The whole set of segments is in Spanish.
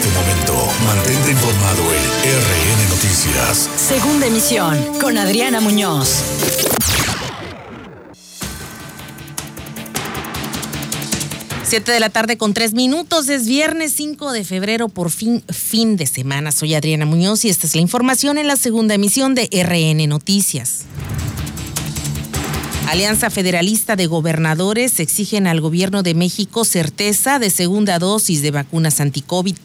este momento. Mantente informado en RN Noticias. Segunda emisión con Adriana Muñoz. Siete de la tarde con tres minutos, es viernes 5 de febrero, por fin, fin de semana. Soy Adriana Muñoz y esta es la información en la segunda emisión de RN Noticias. Alianza Federalista de Gobernadores exigen al gobierno de México certeza de segunda dosis de vacunas anti-COVID.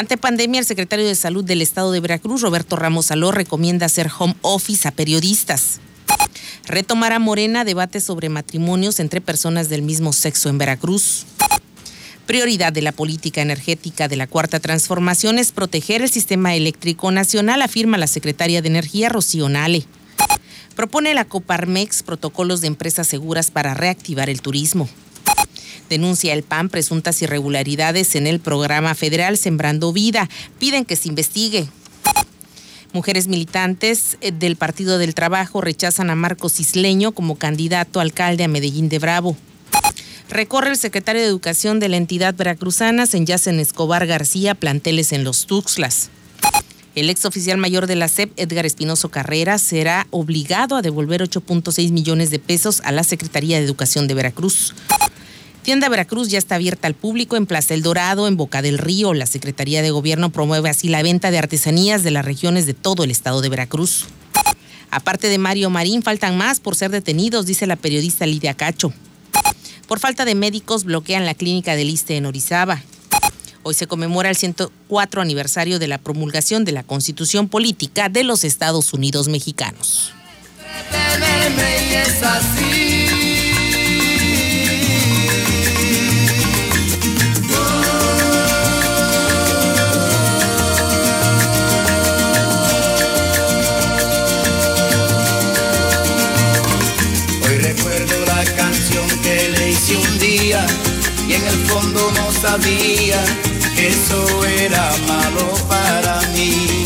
Ante pandemia, el secretario de Salud del Estado de Veracruz, Roberto Ramos Aló, recomienda hacer home office a periodistas. Retomará Morena debate sobre matrimonios entre personas del mismo sexo en Veracruz. Prioridad de la política energética de la Cuarta Transformación es proteger el sistema eléctrico nacional, afirma la secretaria de Energía, Rocío Nale. Propone la Coparmex protocolos de empresas seguras para reactivar el turismo. Denuncia el PAN presuntas irregularidades en el programa federal Sembrando Vida. Piden que se investigue. Mujeres militantes eh, del Partido del Trabajo rechazan a Marcos Isleño como candidato alcalde a Medellín de Bravo. Recorre el secretario de Educación de la entidad veracruzana, Senyacen Escobar García, planteles en los Tuxtlas. El ex oficial mayor de la SEP, Edgar Espinoso Carrera, será obligado a devolver 8.6 millones de pesos a la Secretaría de Educación de Veracruz. Tienda Veracruz ya está abierta al público en Plaza El Dorado, en Boca del Río. La Secretaría de Gobierno promueve así la venta de artesanías de las regiones de todo el estado de Veracruz. Aparte de Mario Marín, faltan más por ser detenidos, dice la periodista Lidia Cacho. Por falta de médicos, bloquean la clínica del Iste en Orizaba. Hoy se conmemora el 104 aniversario de la promulgación de la Constitución Política de los Estados Unidos Mexicanos. Y en el fondo no sabía eso era malo para mí.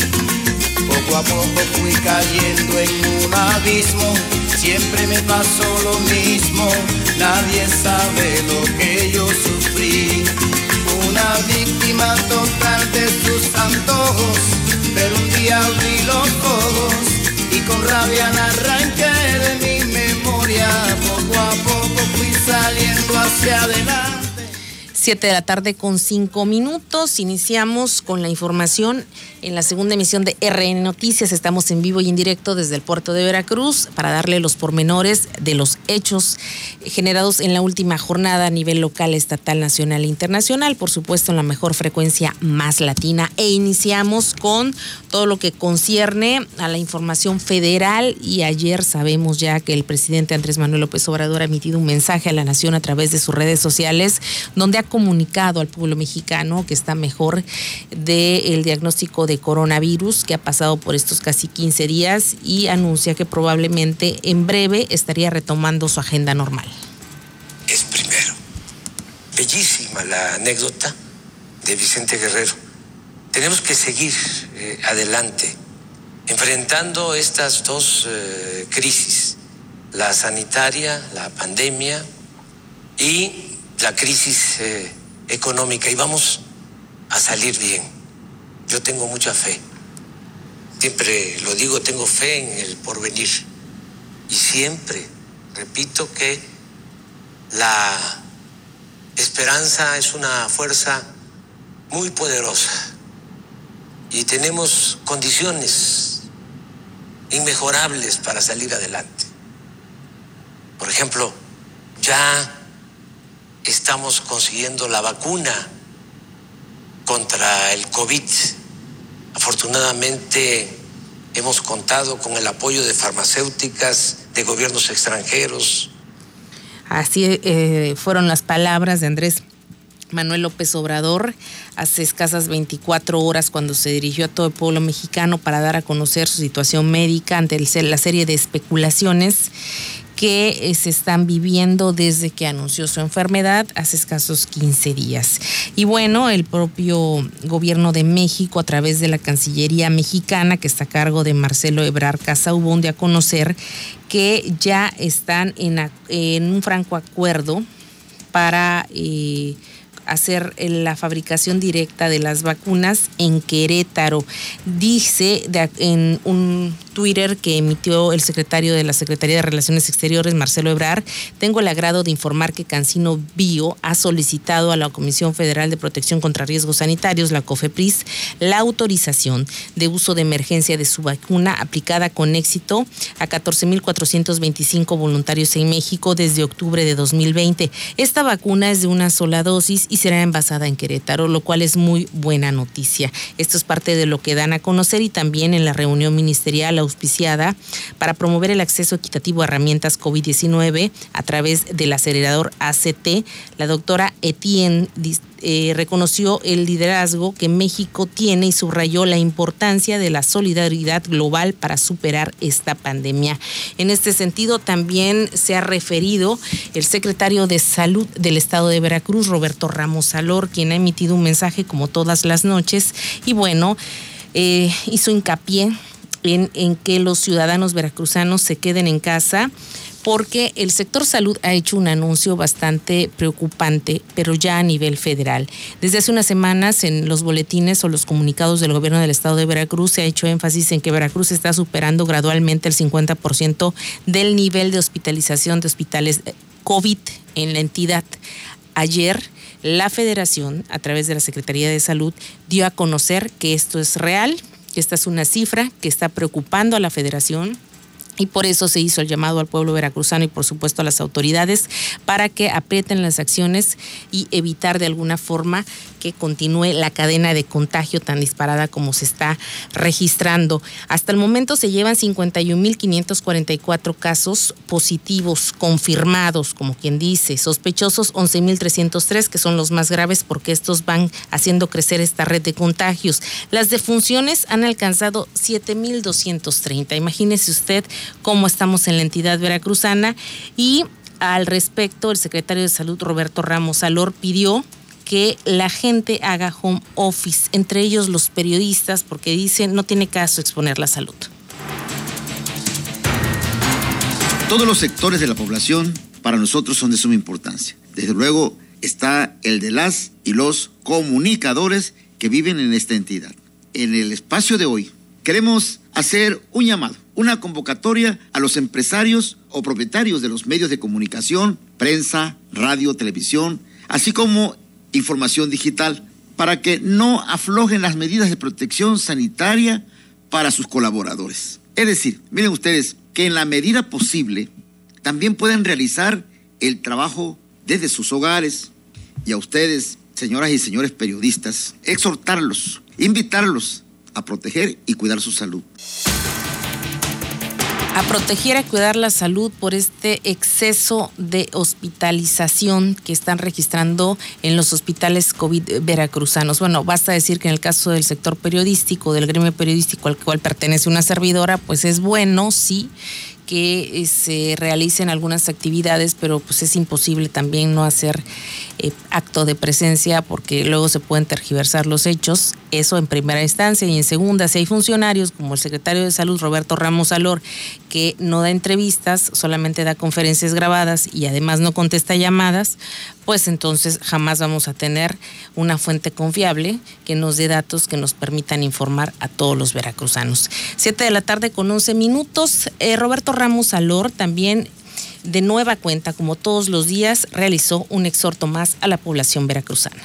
Poco a poco fui cayendo en un abismo, siempre me pasó lo mismo, nadie sabe lo que yo sufrí. Una víctima total de sus antojos, pero un día abrí los ojos y con rabia arranqué de mi memoria. Poco a poco fui saliendo hacia adelante. 7 de la tarde con 5 minutos. Iniciamos con la información en la segunda emisión de RN Noticias. Estamos en vivo y en directo desde el puerto de Veracruz para darle los pormenores de los hechos generados en la última jornada a nivel local, estatal, nacional e internacional. Por supuesto, en la mejor frecuencia más latina. E iniciamos con todo lo que concierne a la información federal. Y ayer sabemos ya que el presidente Andrés Manuel López Obrador ha emitido un mensaje a la nación a través de sus redes sociales donde ha comunicado al pueblo mexicano que está mejor del diagnóstico de coronavirus que ha pasado por estos casi 15 días y anuncia que probablemente en breve estaría retomando su agenda normal. Es primero. Bellísima la anécdota de Vicente Guerrero. Tenemos que seguir eh, adelante enfrentando estas dos eh, crisis, la sanitaria, la pandemia y la crisis eh, económica y vamos a salir bien. Yo tengo mucha fe. Siempre lo digo, tengo fe en el porvenir. Y siempre repito que la esperanza es una fuerza muy poderosa y tenemos condiciones inmejorables para salir adelante. Por ejemplo, ya estamos consiguiendo la vacuna contra el COVID. Afortunadamente hemos contado con el apoyo de farmacéuticas, de gobiernos extranjeros. Así eh, fueron las palabras de Andrés Manuel López Obrador hace escasas 24 horas cuando se dirigió a todo el pueblo mexicano para dar a conocer su situación médica ante la serie de especulaciones que eh, se están viviendo desde que anunció su enfermedad hace escasos 15 días. Y bueno, el propio gobierno de México, a través de la Cancillería mexicana, que está a cargo de Marcelo Ebrar Casaubón, de a conocer que ya están en, un franco acuerdo para... Eh, hacer la fabricación directa de las vacunas en Querétaro. Dice en un Twitter que emitió el secretario de la Secretaría de Relaciones Exteriores, Marcelo Ebrar, tengo el agrado de informar que Cancino Bio ha solicitado a la Comisión Federal de Protección contra Riesgos Sanitarios, la COFEPRIS, la autorización de uso de emergencia de su vacuna aplicada con éxito a 14.425 voluntarios en México desde octubre de 2020. Esta vacuna es de una sola dosis y será envasada en Querétaro, lo cual es muy buena noticia. Esto es parte de lo que dan a conocer y también en la reunión ministerial auspiciada para promover el acceso equitativo a herramientas COVID-19 a través del acelerador ACT, la doctora Etienne eh, reconoció el liderazgo que México tiene y subrayó la importancia de la solidaridad global para superar esta pandemia. En este sentido, también se ha referido el secretario de Salud del Estado de Veracruz, Roberto Ramos Salor, quien ha emitido un mensaje como todas las noches y bueno, eh, hizo hincapié en, en que los ciudadanos veracruzanos se queden en casa porque el sector salud ha hecho un anuncio bastante preocupante, pero ya a nivel federal. Desde hace unas semanas en los boletines o los comunicados del gobierno del estado de Veracruz se ha hecho énfasis en que Veracruz está superando gradualmente el 50% del nivel de hospitalización de hospitales eh, COVID en la entidad. Ayer la federación, a través de la Secretaría de Salud, dio a conocer que esto es real, que esta es una cifra que está preocupando a la federación y por eso se hizo el llamado al pueblo veracruzano y por supuesto a las autoridades para que aprieten las acciones y evitar de alguna forma que continúe la cadena de contagio tan disparada como se está registrando. Hasta el momento se llevan 51.544 casos positivos confirmados, como quien dice, sospechosos 11.303, que son los más graves porque estos van haciendo crecer esta red de contagios. Las defunciones han alcanzado 7.230. Imagínese usted cómo estamos en la entidad veracruzana y al respecto, el secretario de Salud, Roberto Ramos Alor, pidió que la gente haga home office, entre ellos los periodistas, porque dicen no tiene caso exponer la salud. Todos los sectores de la población para nosotros son de suma importancia. Desde luego está el de las y los comunicadores que viven en esta entidad. En el espacio de hoy queremos hacer un llamado, una convocatoria a los empresarios o propietarios de los medios de comunicación, prensa, radio, televisión, así como información digital para que no aflojen las medidas de protección sanitaria para sus colaboradores. Es decir, miren ustedes que en la medida posible también pueden realizar el trabajo desde sus hogares y a ustedes, señoras y señores periodistas, exhortarlos, invitarlos a proteger y cuidar su salud a proteger, a cuidar la salud por este exceso de hospitalización que están registrando en los hospitales COVID veracruzanos. Bueno, basta decir que en el caso del sector periodístico, del gremio periodístico al cual pertenece una servidora, pues es bueno, sí, que eh, se realicen algunas actividades, pero pues es imposible también no hacer eh, acto de presencia porque luego se pueden tergiversar los hechos. Eso en primera instancia y en segunda, si hay funcionarios como el secretario de Salud Roberto Ramos Alor que no da entrevistas, solamente da conferencias grabadas y además no contesta llamadas, pues entonces jamás vamos a tener una fuente confiable que nos dé datos que nos permitan informar a todos los veracruzanos. Siete de la tarde con once minutos. Eh, Roberto Ramos Alor también de nueva cuenta, como todos los días, realizó un exhorto más a la población veracruzana.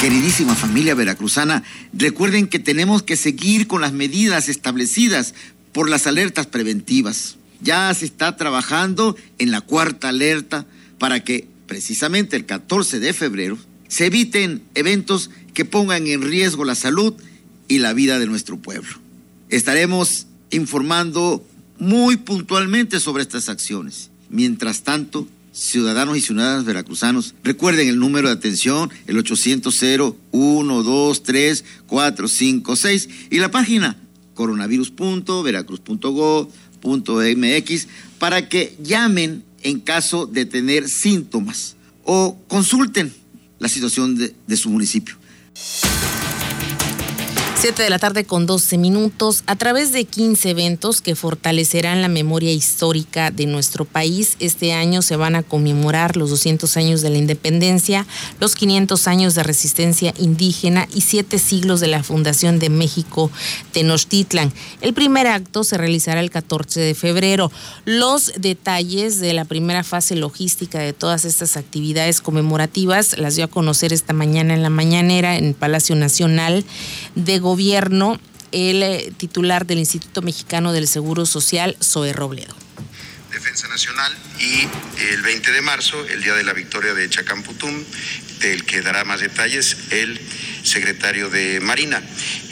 Queridísima familia veracruzana, recuerden que tenemos que seguir con las medidas establecidas por las alertas preventivas. Ya se está trabajando en la cuarta alerta para que precisamente el 14 de febrero se eviten eventos que pongan en riesgo la salud y la vida de nuestro pueblo. Estaremos informando muy puntualmente sobre estas acciones. Mientras tanto, ciudadanos y ciudadanas veracruzanos, recuerden el número de atención, el 800 123 456 y la página para que llamen en caso de tener síntomas o consulten la situación de su municipio. 7 de la tarde con 12 minutos, a través de 15 eventos que fortalecerán la memoria histórica de nuestro país. Este año se van a conmemorar los 200 años de la independencia, los 500 años de resistencia indígena y siete siglos de la fundación de México Tenochtitlan. El primer acto se realizará el 14 de febrero. Los detalles de la primera fase logística de todas estas actividades conmemorativas las dio a conocer esta mañana en la mañanera en Palacio Nacional de Gobierno el eh, titular del Instituto Mexicano del Seguro Social, Zoe Robledo. Defensa Nacional y el 20 de marzo, el día de la victoria de Del que dará más detalles el secretario de Marina.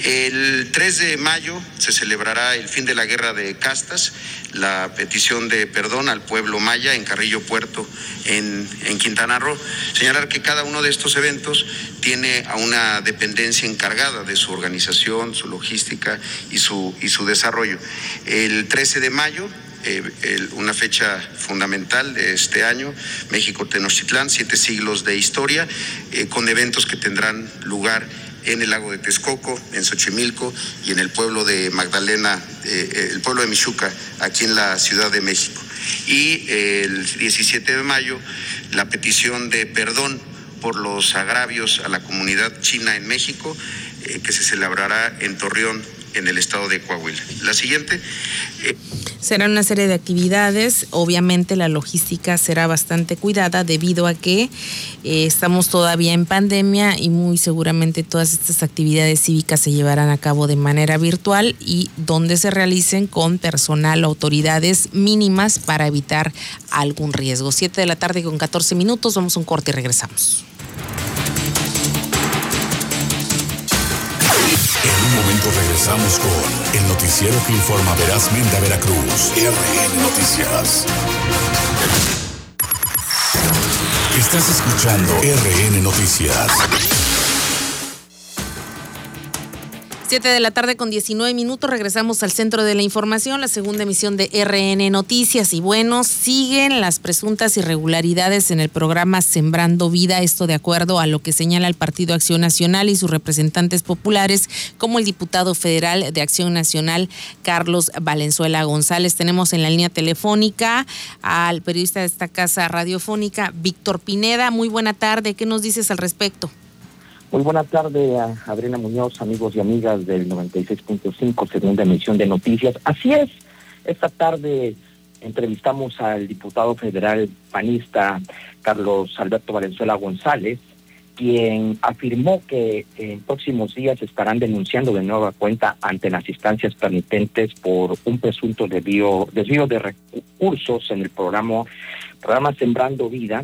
El 3 de mayo se celebrará el fin de la guerra de castas, la petición de perdón al pueblo maya en Carrillo Puerto, en, en Quintana Roo. Señalar que cada uno de estos eventos tiene a una dependencia encargada de su organización, su logística y su, y su desarrollo. El 13 de mayo eh, una fecha fundamental de este año, México Tenochtitlán, siete siglos de historia, eh, con eventos que tendrán lugar en el lago de Texcoco, en Xochimilco y en el pueblo de Magdalena, eh, el pueblo de Michuca, aquí en la Ciudad de México. Y el 17 de mayo, la petición de perdón por los agravios a la comunidad china en México, que se celebrará en Torreón, en el estado de Coahuila. La siguiente. Eh, será una serie de actividades. Obviamente la logística será bastante cuidada debido a que eh, estamos todavía en pandemia y muy seguramente todas estas actividades cívicas se llevarán a cabo de manera virtual y donde se realicen con personal, autoridades mínimas para evitar algún riesgo. Siete de la tarde con 14 minutos. Vamos a un corte y regresamos. Momento regresamos con el noticiero que informa verazmente a Veracruz. RN Noticias. Estás escuchando RN Noticias. 7 de la tarde con 19 minutos regresamos al centro de la información, la segunda emisión de RN Noticias. Y bueno, siguen las presuntas irregularidades en el programa Sembrando Vida, esto de acuerdo a lo que señala el Partido Acción Nacional y sus representantes populares, como el diputado federal de Acción Nacional, Carlos Valenzuela González. Tenemos en la línea telefónica al periodista de esta casa radiofónica, Víctor Pineda. Muy buena tarde, ¿qué nos dices al respecto? Muy buena tarde a Adriana Muñoz, amigos y amigas del 96.5, segunda emisión de noticias. Así es, esta tarde entrevistamos al diputado federal panista Carlos Alberto Valenzuela González, quien afirmó que en próximos días estarán denunciando de nueva cuenta ante las instancias permitentes por un presunto desvío, desvío de recursos en el programa, programa Sembrando Vida,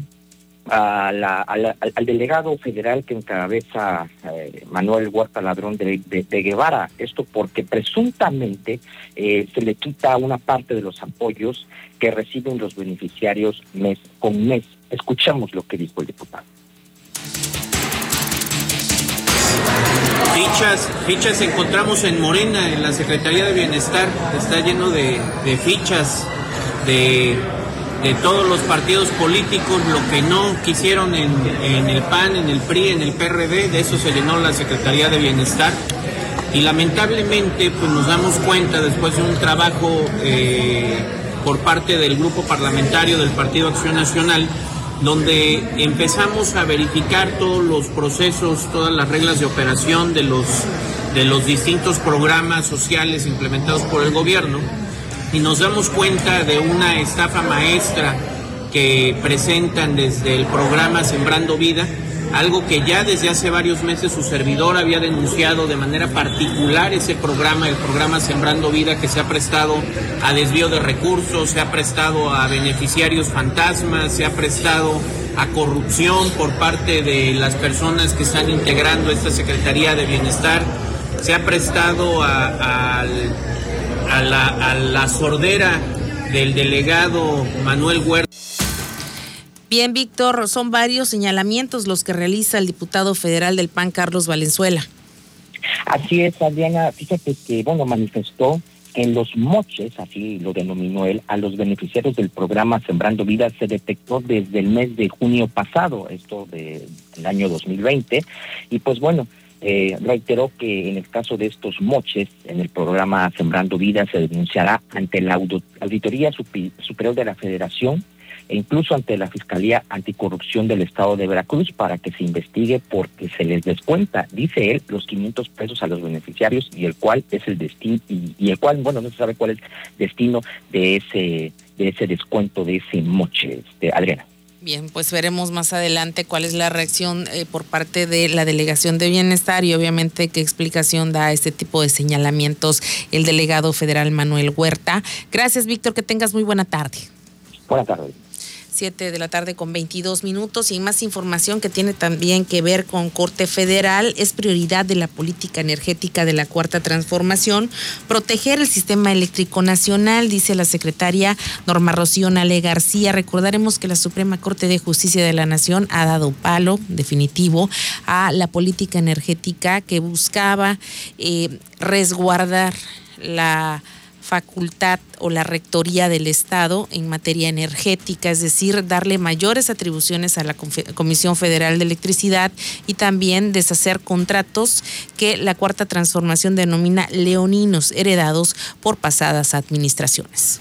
al, delegado federal que encabeza eh, Manuel Huerta Ladrón de, Guevara. Esto porque presuntamente eh, se le quita una parte de los apoyos que reciben los beneficiarios mes con mes. Escuchamos lo que dijo el diputado. Fichas, fichas encontramos en Morena, en la Secretaría de Bienestar, está lleno de fichas de de todos los partidos políticos, lo que no quisieron en, el PAN, en el PRI, en el PRD, de eso se llenó la Secretaría de Bienestar. Y lamentablemente pues nos damos cuenta después de un trabajo eh, por parte del grupo parlamentario del Partido Acción Nacional, donde empezamos a verificar todos los procesos, todas las reglas de operación de los, de los distintos programas sociales implementados por el gobierno y nos damos cuenta de una estafa maestra que presentan desde el programa Sembrando Vida, algo que ya desde hace varios meses su servidor había denunciado de manera particular ese programa, el programa Sembrando Vida, que se ha prestado a desvío de recursos, se ha prestado a beneficiarios fantasmas, se ha prestado a corrupción por parte de las personas que están integrando esta Secretaría de Bienestar, se ha prestado al a la, sordera del delegado Manuel Huerta. Bien, Víctor, son varios señalamientos los que realiza el diputado federal del PAN, Carlos Valenzuela. Así es, Adriana. Fíjate que, bueno, manifestó que en los moches, así lo denominó él, a los beneficiarios del programa Sembrando Vida se detectó desde el mes de junio pasado, esto del año 2020. Y pues bueno, eh, reiteró que en el caso de estos moches, en el programa Sembrando Vida se denunciará ante la Auditoría Superior de la Federación e incluso ante la Fiscalía Anticorrupción del Estado de Veracruz para que se investigue porque se les descuenta, dice él, los 500 pesos a los beneficiarios y el cual es el destino y, el cual, bueno, no se sabe cuál es el destino de ese de ese descuento de ese moche, de Adriana. Bien, pues veremos más adelante cuál es la reacción eh, por parte de la Delegación de Bienestar y obviamente qué explicación da este tipo de señalamientos el delegado federal Manuel Huerta. Gracias, Víctor, que tengas muy buena tarde. Buenas tardes. 7 de la tarde con 22 minutos y más información que tiene también que ver con Corte Federal. Es prioridad de la política energética de la Cuarta Transformación proteger el sistema eléctrico nacional, dice la secretaria Norma Rocío Nale García. Recordaremos que la Suprema Corte de Justicia de la Nación ha dado palo definitivo a la política energética que buscaba eh, resguardar la facultad o la rectoría del Estado en materia energética, es decir, darle mayores atribuciones a la Comisión Federal de Electricidad y también deshacer contratos que la cuarta transformación denomina leoninos heredados por pasadas administraciones.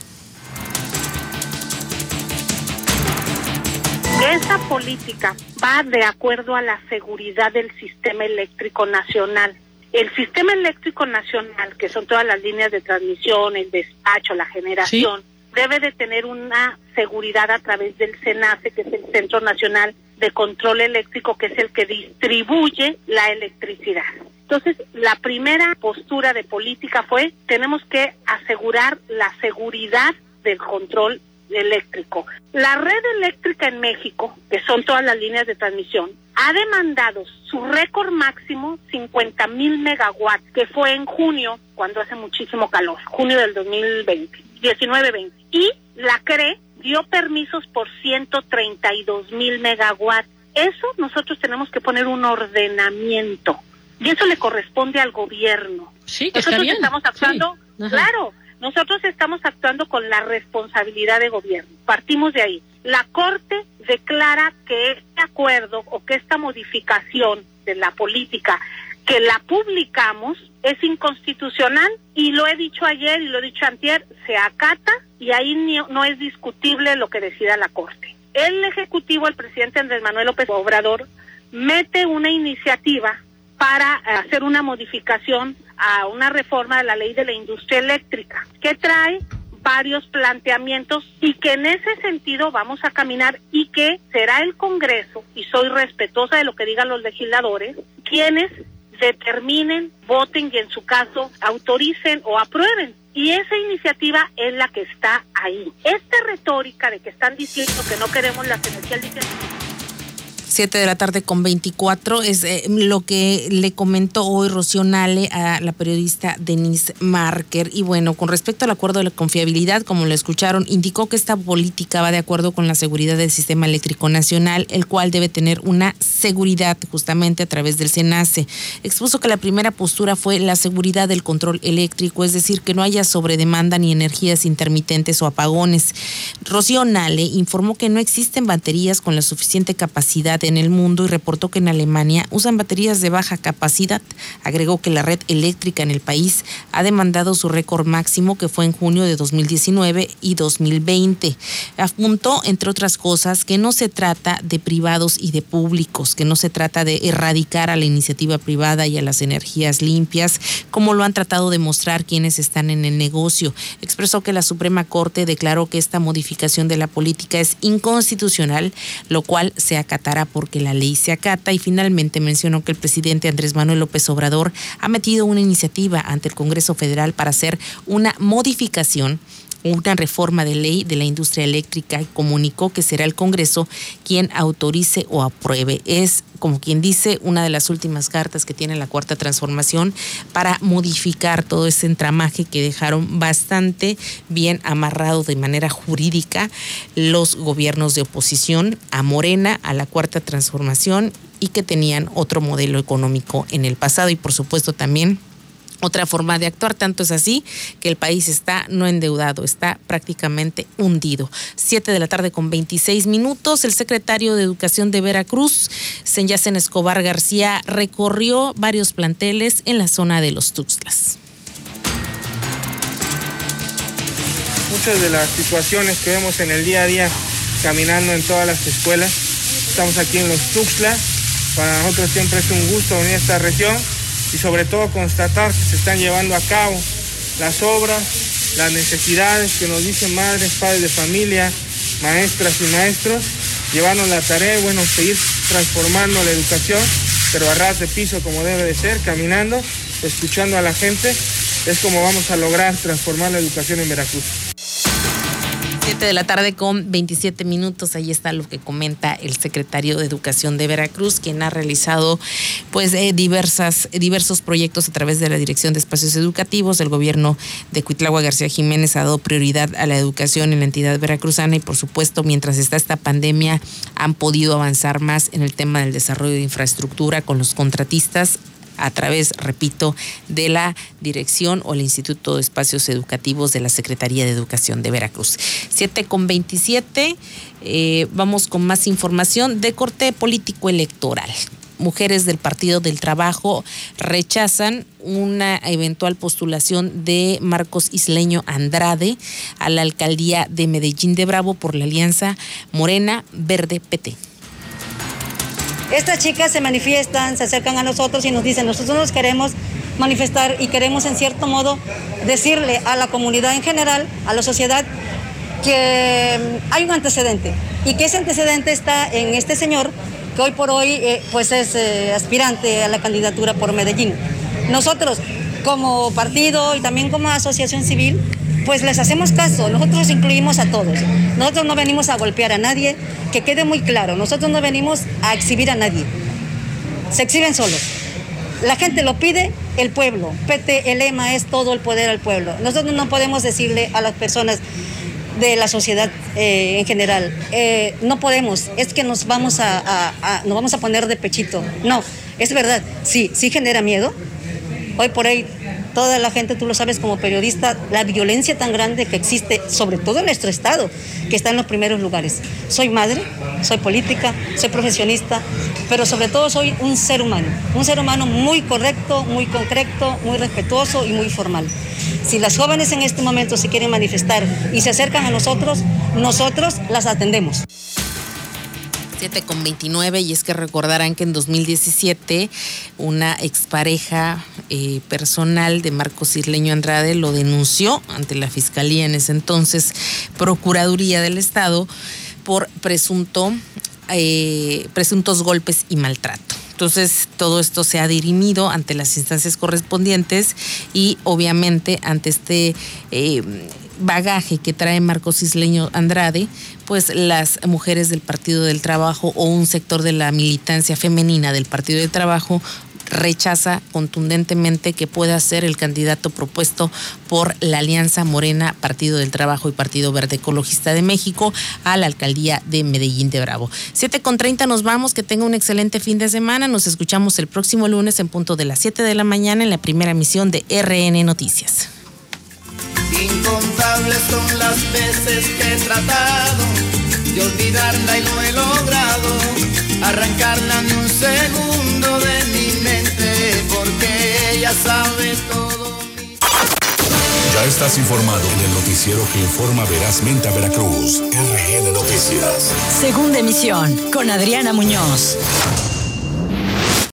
Esa política va de acuerdo a la seguridad del sistema eléctrico nacional el sistema eléctrico nacional, que son todas las líneas de transmisión, el despacho, la generación, debe de tener una seguridad a través del CENACE, que es el Centro Nacional de Control Eléctrico, que es el que distribuye la electricidad. Entonces, la primera postura de política fue, tenemos que asegurar la seguridad del control eléctrico. La red eléctrica en México, que son todas las líneas de transmisión, ha demandado su récord máximo 50 mil megawatts, que fue en junio, cuando hace muchísimo calor, junio del 2020, 19-20. Y la CRE dio permisos por 132 mil megawatts. Eso nosotros tenemos que poner un ordenamiento. Y eso le corresponde al gobierno. Sí, nosotros está estamos actuando, claro, nosotros estamos actuando con la responsabilidad de gobierno. Partimos de ahí. La Corte declara que este acuerdo o que esta modificación de la política que la publicamos es inconstitucional y lo he dicho ayer y lo he dicho antier, se acata y ahí no es discutible lo que decida la Corte. El Ejecutivo, el presidente Andrés Manuel López Obrador, mete una iniciativa para hacer una modificación a una reforma de la ley de la industria eléctrica que trae varios planteamientos y que en ese sentido vamos a caminar y que será el Congreso, y soy respetuosa de lo que digan los legisladores, quienes determinen, voten y en su caso autoricen o aprueben. Y esa iniciativa es la que está ahí. Esta retórica de que están diciendo que no queremos las energías 7 de la tarde con 24 es eh, lo que le comentó hoy Rocío Nale a la periodista Denise Marker. Y bueno, con respecto al acuerdo de la confiabilidad, como lo escucharon, indicó que esta política va de acuerdo con la seguridad del sistema eléctrico nacional, el cual debe tener una seguridad justamente a través del SENACE. Expuso que la primera postura fue la seguridad del control eléctrico, es decir, que no haya sobredemanda ni energías intermitentes o apagones. Rocío Nale informó que no existen baterías con la suficiente capacidad en el mundo y reportó que en Alemania usan baterías de baja capacidad. Agregó que la red eléctrica en el país ha demandado su récord máximo que fue en junio de 2019 y 2020. Apuntó, entre otras cosas, que no se trata de privados y de públicos, que no se trata de erradicar a la iniciativa privada y a las energías limpias, como lo han tratado de mostrar quienes están en el negocio. Expresó que la Suprema Corte declaró que esta modificación de la política es inconstitucional, lo cual se acatará porque la ley se acata y finalmente mencionó que el presidente Andrés Manuel López Obrador ha metido una iniciativa ante el Congreso Federal para hacer una modificación una reforma de ley de la industria eléctrica y comunicó que será el Congreso quien autorice o apruebe. Es, como quien dice, una de las últimas cartas que tiene la Cuarta Transformación para modificar todo ese entramaje que dejaron bastante bien amarrado de manera jurídica los gobiernos de oposición a Morena, a la Cuarta Transformación y que tenían otro modelo económico en el pasado y por supuesto también otra forma de actuar. Tanto es así que el país está no endeudado, está prácticamente hundido. Siete de la tarde con 26 minutos. El secretario de Educación de Veracruz Senyacen Escobar García recorrió varios planteles en la zona de los Tuxtlas. Muchas de las situaciones que vemos en el día a día caminando en todas las escuelas, estamos aquí en los Tuxtlas, para nosotros siempre es un gusto venir a esta región y sobre todo constatar que se están llevando a cabo las obras, las necesidades que nos dicen madres, padres de familia, maestras y maestros, llevarnos la tarea, bueno, seguir transformando la educación, pero a ras de piso como debe de ser, caminando, escuchando a la gente, es como vamos a lograr transformar la educación en Veracruz de la tarde con 27 minutos. Ahí está lo que comenta el secretario de Educación de Veracruz, quien ha realizado pues eh, diversas, diversos proyectos a través de la Dirección de Espacios Educativos. El gobierno de Cuitlagua García Jiménez ha dado prioridad a la educación en la entidad veracruzana y por supuesto mientras está esta pandemia han podido avanzar más en el tema del desarrollo de infraestructura con los contratistas a través, repito, de la dirección o el Instituto de Espacios Educativos de la Secretaría de Educación de Veracruz. 7 con 27, eh, vamos con más información de corte político electoral mujeres del Partido del Trabajo rechazan una eventual postulación de Marcos Isleño Andrade a la alcaldía de Medellín de Bravo por la alianza Morena Verde PT. Estas chicas se manifiestan, se acercan a nosotros y nos dicen, nosotros nos queremos manifestar y queremos en cierto modo decirle a la comunidad en general, a la sociedad, que mm, hay un antecedente y que ese antecedente está en este señor que hoy por hoy eh, pues es eh, aspirante a la candidatura por Medellín. Nosotros como partido y también como asociación civil pues les hacemos caso, nosotros incluimos a todos. Nosotros no venimos a golpear a nadie, que quede muy claro, nosotros no venimos a exhibir a nadie. Se exhiben solos. La gente lo pide, el pueblo. PT, el lema es todo el poder al pueblo. Nosotros no podemos decirle a las personas de la sociedad eh, en general, eh, no podemos, es que nos vamos a, nos vamos a poner de pechito. No, es verdad, sí, sí genera miedo. Hoy por hoy toda la gente, tú lo sabes como periodista, la violencia tan grande que existe, sobre todo en nuestro estado, que está en los primeros lugares. Soy madre, soy política, soy profesionista, pero sobre todo soy un ser humano, un ser humano muy correcto, muy concreto, muy respetuoso y muy formal. Si las jóvenes en este momento se quieren manifestar y se acercan a nosotros, nosotros las atendemos. 7 con 29 y es que recordarán que en 2017 una expareja eh, personal de Marcos Isleño Andrade lo denunció ante la Fiscalía en ese entonces, Procuraduría del Estado, por presunto, eh, presuntos golpes y maltrato. Entonces, todo esto se ha dirimido ante las instancias correspondientes y obviamente ante este eh, bagaje que trae Marcos Isleño Andrade, pues las mujeres del Partido del Trabajo o un sector de la militancia femenina del Partido del Trabajo rechaza contundentemente que pueda ser el candidato propuesto por la Alianza Morena, Partido del Trabajo y Partido Verde Ecologista de México a la alcaldía de Medellín de Bravo. 7 con 30 nos vamos, que tenga un excelente fin de semana. Nos escuchamos el próximo lunes en punto de las 7 de la mañana en la primera emisión de RN Noticias. Incontables son las veces que he tratado de olvidarla y no he logrado arrancarla ni un segundo de mi mente porque ella sabe todo. Ya estás informado en el noticiero que informa verazmente a Veracruz. RN Noticias. Segunda emisión con Adriana Muñoz.